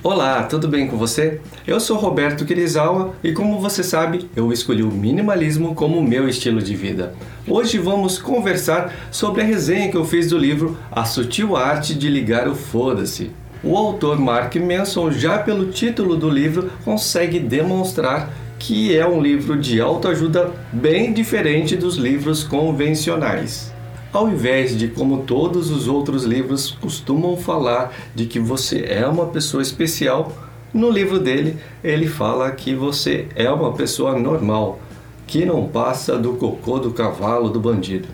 Olá, tudo bem com você? Eu sou Roberto Kirizawa e como você sabe, eu escolhi o minimalismo como meu estilo de vida. Hoje vamos conversar sobre a resenha que eu fiz do livro A Sutil Arte de Ligar o Foda-se. O autor Mark Manson, já pelo título do livro, consegue demonstrar que é um livro de autoajuda bem diferente dos livros convencionais. Ao invés de, como todos os outros livros costumam falar, de que você é uma pessoa especial, no livro dele ele fala que você é uma pessoa normal, que não passa do cocô do cavalo do bandido.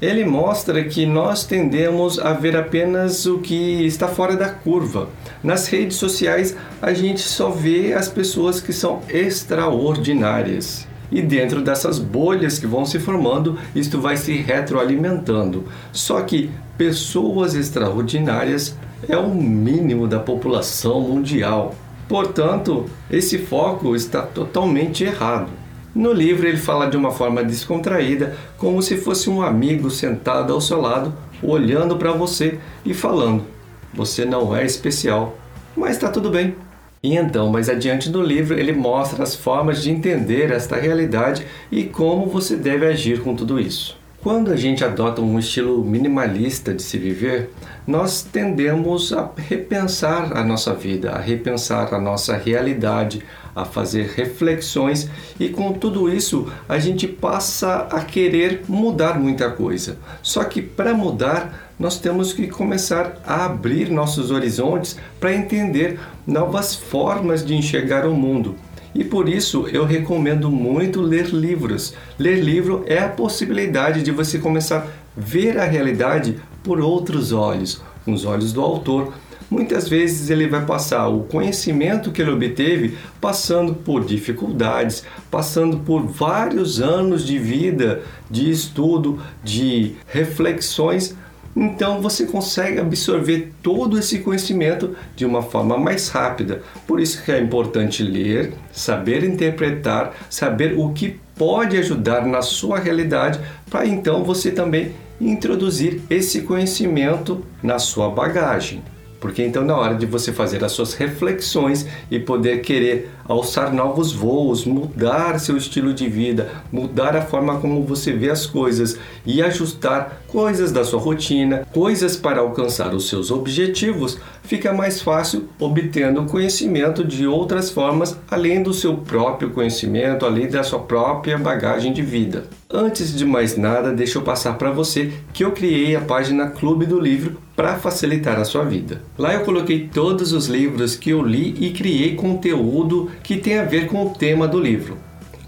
Ele mostra que nós tendemos a ver apenas o que está fora da curva. Nas redes sociais, a gente só vê as pessoas que são extraordinárias. E dentro dessas bolhas que vão se formando, isto vai se retroalimentando. Só que pessoas extraordinárias é o mínimo da população mundial. Portanto, esse foco está totalmente errado. No livro, ele fala de uma forma descontraída, como se fosse um amigo sentado ao seu lado, olhando para você e falando: Você não é especial, mas está tudo bem. E então, mais adiante no livro, ele mostra as formas de entender esta realidade e como você deve agir com tudo isso. Quando a gente adota um estilo minimalista de se viver, nós tendemos a repensar a nossa vida, a repensar a nossa realidade, a fazer reflexões e com tudo isso a gente passa a querer mudar muita coisa. Só que para mudar, nós temos que começar a abrir nossos horizontes para entender novas formas de enxergar o mundo. E por isso eu recomendo muito ler livros. Ler livro é a possibilidade de você começar a ver a realidade por outros olhos, os olhos do autor. Muitas vezes ele vai passar o conhecimento que ele obteve passando por dificuldades, passando por vários anos de vida, de estudo, de reflexões então você consegue absorver todo esse conhecimento de uma forma mais rápida. Por isso que é importante ler, saber interpretar, saber o que pode ajudar na sua realidade, para então você também introduzir esse conhecimento na sua bagagem. Porque então, na hora de você fazer as suas reflexões e poder querer alçar novos voos, mudar seu estilo de vida, mudar a forma como você vê as coisas e ajustar coisas da sua rotina, coisas para alcançar os seus objetivos, fica mais fácil obtendo conhecimento de outras formas além do seu próprio conhecimento, além da sua própria bagagem de vida. Antes de mais nada, deixa eu passar para você que eu criei a página Clube do Livro para facilitar a sua vida. Lá eu coloquei todos os livros que eu li e criei conteúdo que tem a ver com o tema do livro.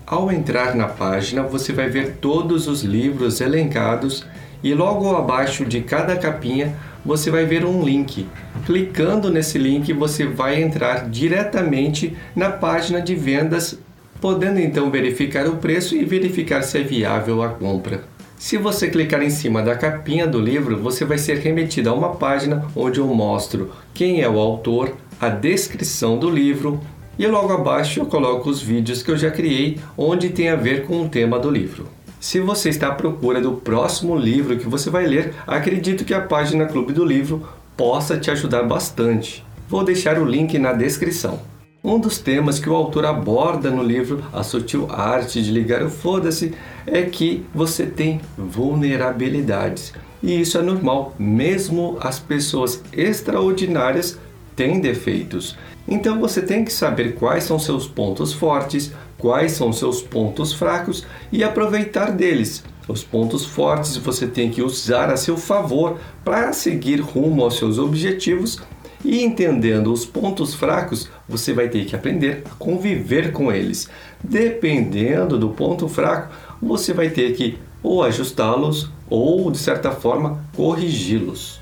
Ao entrar na página, você vai ver todos os livros elencados e logo abaixo de cada capinha você vai ver um link. Clicando nesse link, você vai entrar diretamente na página de vendas, podendo então verificar o preço e verificar se é viável a compra. Se você clicar em cima da capinha do livro, você vai ser remetido a uma página onde eu mostro quem é o autor, a descrição do livro e logo abaixo eu coloco os vídeos que eu já criei onde tem a ver com o tema do livro. Se você está à procura do próximo livro que você vai ler, acredito que a página Clube do Livro possa te ajudar bastante. Vou deixar o link na descrição. Um dos temas que o autor aborda no livro A Sutil Arte de Ligar o Foda-se é que você tem vulnerabilidades. E isso é normal, mesmo as pessoas extraordinárias têm defeitos. Então você tem que saber quais são seus pontos fortes, quais são seus pontos fracos e aproveitar deles. Os pontos fortes você tem que usar a seu favor para seguir rumo aos seus objetivos e entendendo os pontos fracos, você vai ter que aprender a conviver com eles. Dependendo do ponto fraco, você vai ter que ou ajustá-los ou, de certa forma, corrigi-los.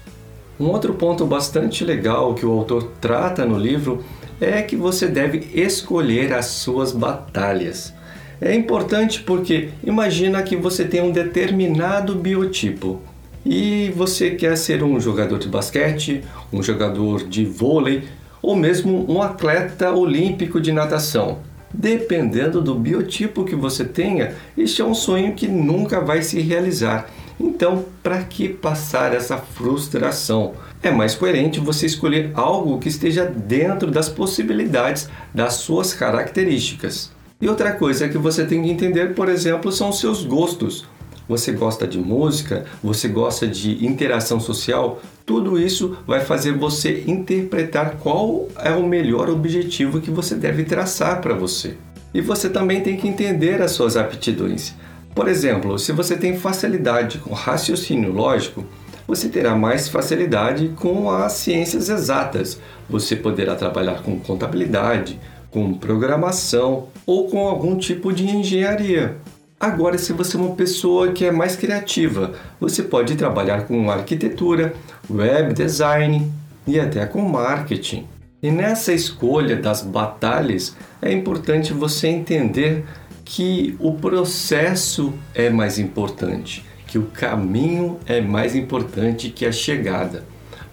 Um outro ponto bastante legal que o autor trata no livro é que você deve escolher as suas batalhas. É importante porque imagina que você tem um determinado biotipo e você quer ser um jogador de basquete, um jogador de vôlei ou mesmo um atleta olímpico de natação. Dependendo do biotipo que você tenha, este é um sonho que nunca vai se realizar. Então, para que passar essa frustração? É mais coerente você escolher algo que esteja dentro das possibilidades das suas características. E outra coisa que você tem que entender, por exemplo, são os seus gostos. Você gosta de música, você gosta de interação social, tudo isso vai fazer você interpretar qual é o melhor objetivo que você deve traçar para você. E você também tem que entender as suas aptidões. Por exemplo, se você tem facilidade com raciocínio lógico, você terá mais facilidade com as ciências exatas. Você poderá trabalhar com contabilidade, com programação ou com algum tipo de engenharia. Agora, se você é uma pessoa que é mais criativa, você pode trabalhar com arquitetura, web design e até com marketing. E nessa escolha das batalhas, é importante você entender que o processo é mais importante, que o caminho é mais importante que a chegada.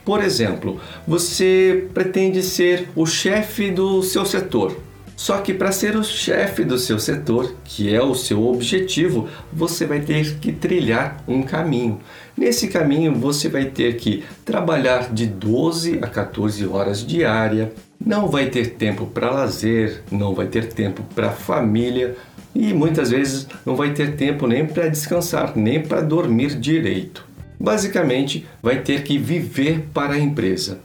Por exemplo, você pretende ser o chefe do seu setor. Só que para ser o chefe do seu setor, que é o seu objetivo, você vai ter que trilhar um caminho. Nesse caminho, você vai ter que trabalhar de 12 a 14 horas diária, não vai ter tempo para lazer, não vai ter tempo para família, e muitas vezes não vai ter tempo nem para descansar, nem para dormir direito. Basicamente, vai ter que viver para a empresa.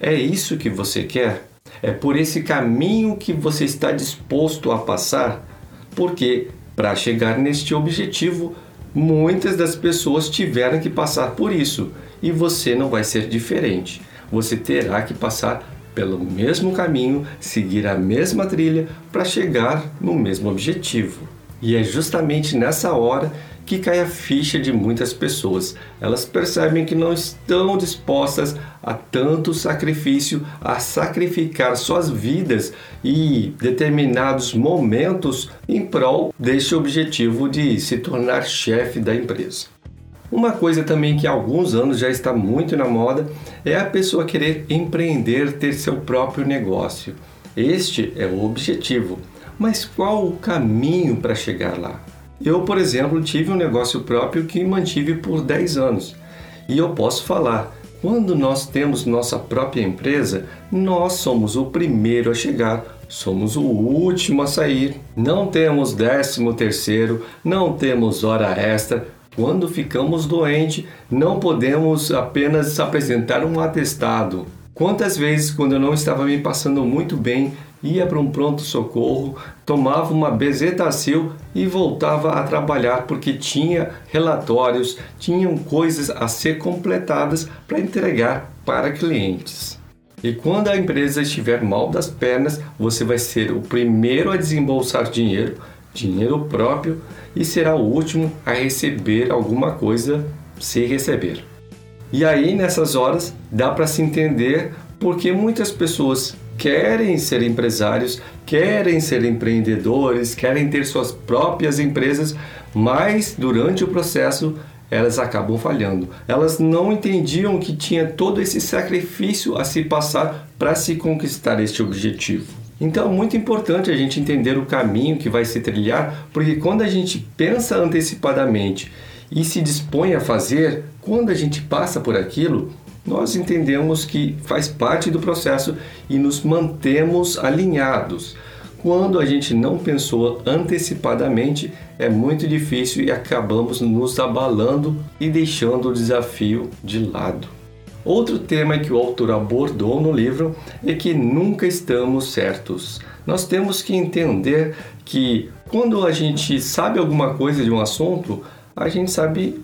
É isso que você quer? É por esse caminho que você está disposto a passar? Porque para chegar neste objetivo, muitas das pessoas tiveram que passar por isso e você não vai ser diferente. Você terá que passar pelo mesmo caminho, seguir a mesma trilha para chegar no mesmo objetivo. E é justamente nessa hora que cai a ficha de muitas pessoas. Elas percebem que não estão dispostas a tanto sacrifício, a sacrificar suas vidas e determinados momentos em prol deste objetivo de se tornar chefe da empresa. Uma coisa também que há alguns anos já está muito na moda é a pessoa querer empreender, ter seu próprio negócio. Este é o objetivo, mas qual o caminho para chegar lá? Eu, por exemplo, tive um negócio próprio que mantive por 10 anos e eu posso falar. Quando nós temos nossa própria empresa, nós somos o primeiro a chegar, somos o último a sair. Não temos décimo terceiro, não temos hora extra, quando ficamos doentes, não podemos apenas apresentar um atestado. Quantas vezes, quando eu não estava me passando muito bem, ia para um pronto-socorro, tomava uma bezetacil e voltava a trabalhar porque tinha relatórios, tinham coisas a ser completadas para entregar para clientes. E quando a empresa estiver mal das pernas, você vai ser o primeiro a desembolsar dinheiro, dinheiro próprio, e será o último a receber alguma coisa se receber. E aí nessas horas dá para se entender porque muitas pessoas querem ser empresários, querem ser empreendedores, querem ter suas próprias empresas, mas durante o processo elas acabam falhando. Elas não entendiam que tinha todo esse sacrifício a se passar para se conquistar este objetivo. Então é muito importante a gente entender o caminho que vai se trilhar, porque quando a gente pensa antecipadamente e se dispõe a fazer, quando a gente passa por aquilo, nós entendemos que faz parte do processo e nos mantemos alinhados. Quando a gente não pensou antecipadamente, é muito difícil e acabamos nos abalando e deixando o desafio de lado. Outro tema que o autor abordou no livro é que nunca estamos certos. Nós temos que entender que quando a gente sabe alguma coisa de um assunto, a gente sabe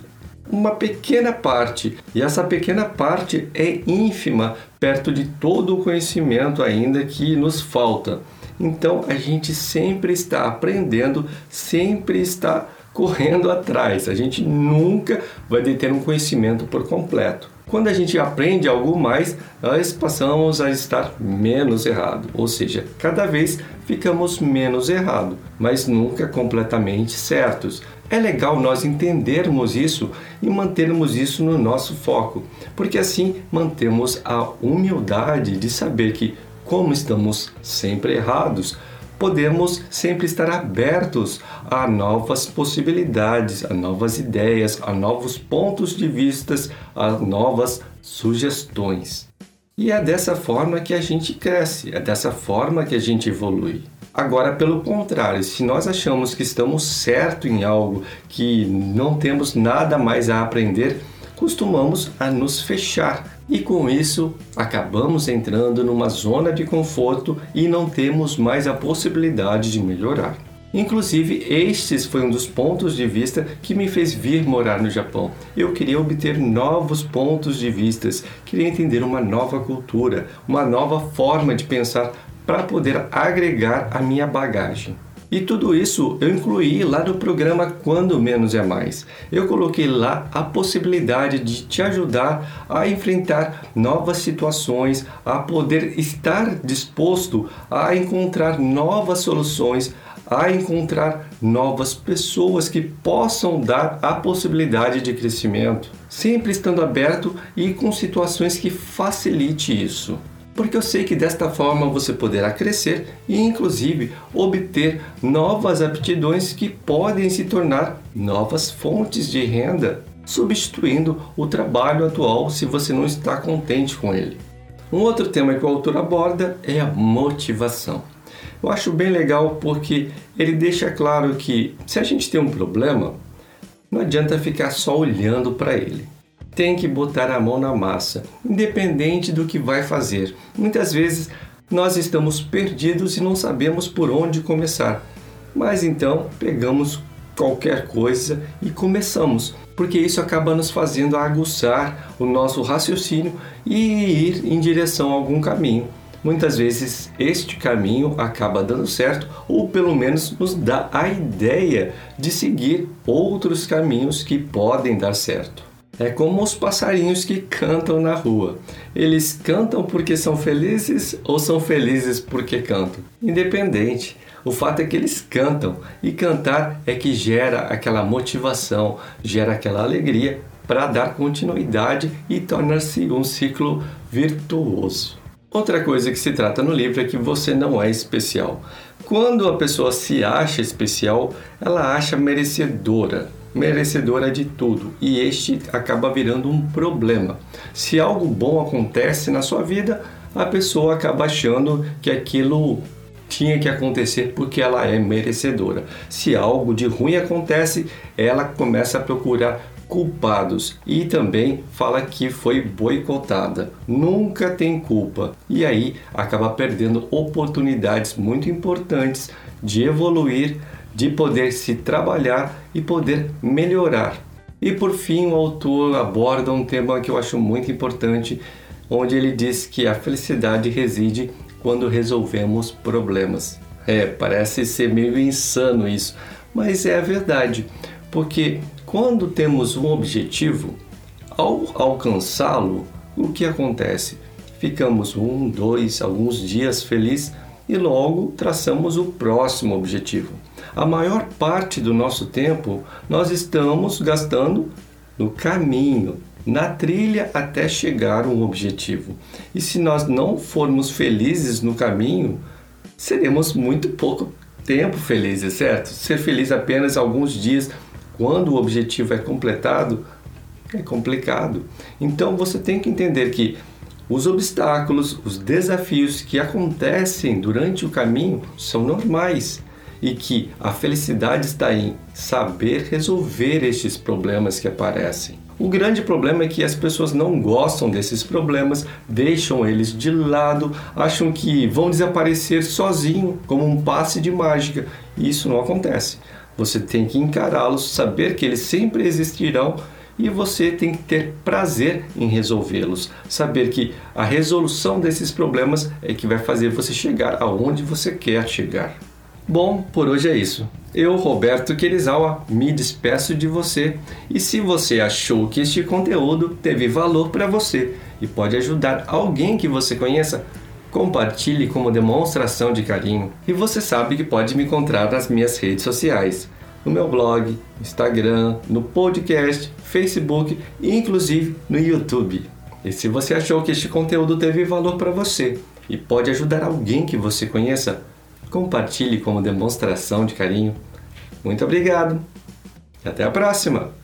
uma pequena parte, e essa pequena parte é ínfima perto de todo o conhecimento ainda que nos falta. Então a gente sempre está aprendendo, sempre está correndo atrás. A gente nunca vai deter um conhecimento por completo. Quando a gente aprende algo mais, nós passamos a estar menos errado, ou seja, cada vez ficamos menos errado, mas nunca completamente certos. É legal nós entendermos isso e mantermos isso no nosso foco, porque assim mantemos a humildade de saber que, como estamos sempre errados, podemos sempre estar abertos a novas possibilidades, a novas ideias, a novos pontos de vistas, a novas sugestões. E é dessa forma que a gente cresce, é dessa forma que a gente evolui. Agora, pelo contrário, se nós achamos que estamos certo em algo, que não temos nada mais a aprender, costumamos a nos fechar e com isso acabamos entrando numa zona de conforto e não temos mais a possibilidade de melhorar. Inclusive, estes foi um dos pontos de vista que me fez vir morar no Japão. Eu queria obter novos pontos de vistas, queria entender uma nova cultura, uma nova forma de pensar para poder agregar a minha bagagem. E tudo isso eu incluí lá no programa Quando Menos é Mais. Eu coloquei lá a possibilidade de te ajudar a enfrentar novas situações, a poder estar disposto a encontrar novas soluções, a encontrar novas pessoas que possam dar a possibilidade de crescimento, sempre estando aberto e com situações que facilite isso porque eu sei que desta forma você poderá crescer e, inclusive, obter novas aptidões que podem se tornar novas fontes de renda, substituindo o trabalho atual se você não está contente com ele. Um outro tema que o autor aborda é a motivação. Eu acho bem legal porque ele deixa claro que se a gente tem um problema, não adianta ficar só olhando para ele tem que botar a mão na massa, independente do que vai fazer. Muitas vezes nós estamos perdidos e não sabemos por onde começar. Mas então pegamos qualquer coisa e começamos, porque isso acaba nos fazendo aguçar o nosso raciocínio e ir em direção a algum caminho. Muitas vezes este caminho acaba dando certo ou pelo menos nos dá a ideia de seguir outros caminhos que podem dar certo. É como os passarinhos que cantam na rua. Eles cantam porque são felizes ou são felizes porque cantam? Independente. O fato é que eles cantam e cantar é que gera aquela motivação, gera aquela alegria para dar continuidade e tornar-se um ciclo virtuoso. Outra coisa que se trata no livro é que você não é especial. Quando a pessoa se acha especial, ela acha merecedora merecedora de tudo e este acaba virando um problema. Se algo bom acontece na sua vida, a pessoa acaba achando que aquilo tinha que acontecer porque ela é merecedora. Se algo de ruim acontece, ela começa a procurar culpados e também fala que foi boicotada. Nunca tem culpa e aí acaba perdendo oportunidades muito importantes de evoluir de poder se trabalhar e poder melhorar. E por fim, o autor aborda um tema que eu acho muito importante, onde ele diz que a felicidade reside quando resolvemos problemas. É, parece ser meio insano isso, mas é a verdade, porque quando temos um objetivo, ao alcançá-lo, o que acontece? Ficamos um, dois, alguns dias felizes e logo traçamos o próximo objetivo a maior parte do nosso tempo nós estamos gastando no caminho, na trilha até chegar a um objetivo. E se nós não formos felizes no caminho, seremos muito pouco tempo felizes, certo? Ser feliz apenas alguns dias quando o objetivo é completado é complicado. Então você tem que entender que os obstáculos, os desafios que acontecem durante o caminho são normais e que a felicidade está em saber resolver estes problemas que aparecem. O grande problema é que as pessoas não gostam desses problemas, deixam eles de lado, acham que vão desaparecer sozinho, como um passe de mágica. E isso não acontece. Você tem que encará-los, saber que eles sempre existirão e você tem que ter prazer em resolvê-los. Saber que a resolução desses problemas é que vai fazer você chegar aonde você quer chegar. Bom, por hoje é isso. Eu, Roberto Querizawa, me despeço de você e se você achou que este conteúdo teve valor para você e pode ajudar alguém que você conheça, compartilhe como demonstração de carinho. E você sabe que pode me encontrar nas minhas redes sociais, no meu blog, Instagram, no podcast, Facebook e inclusive no YouTube. E se você achou que este conteúdo teve valor para você e pode ajudar alguém que você conheça, compartilhe como demonstração de carinho. Muito obrigado e até a próxima!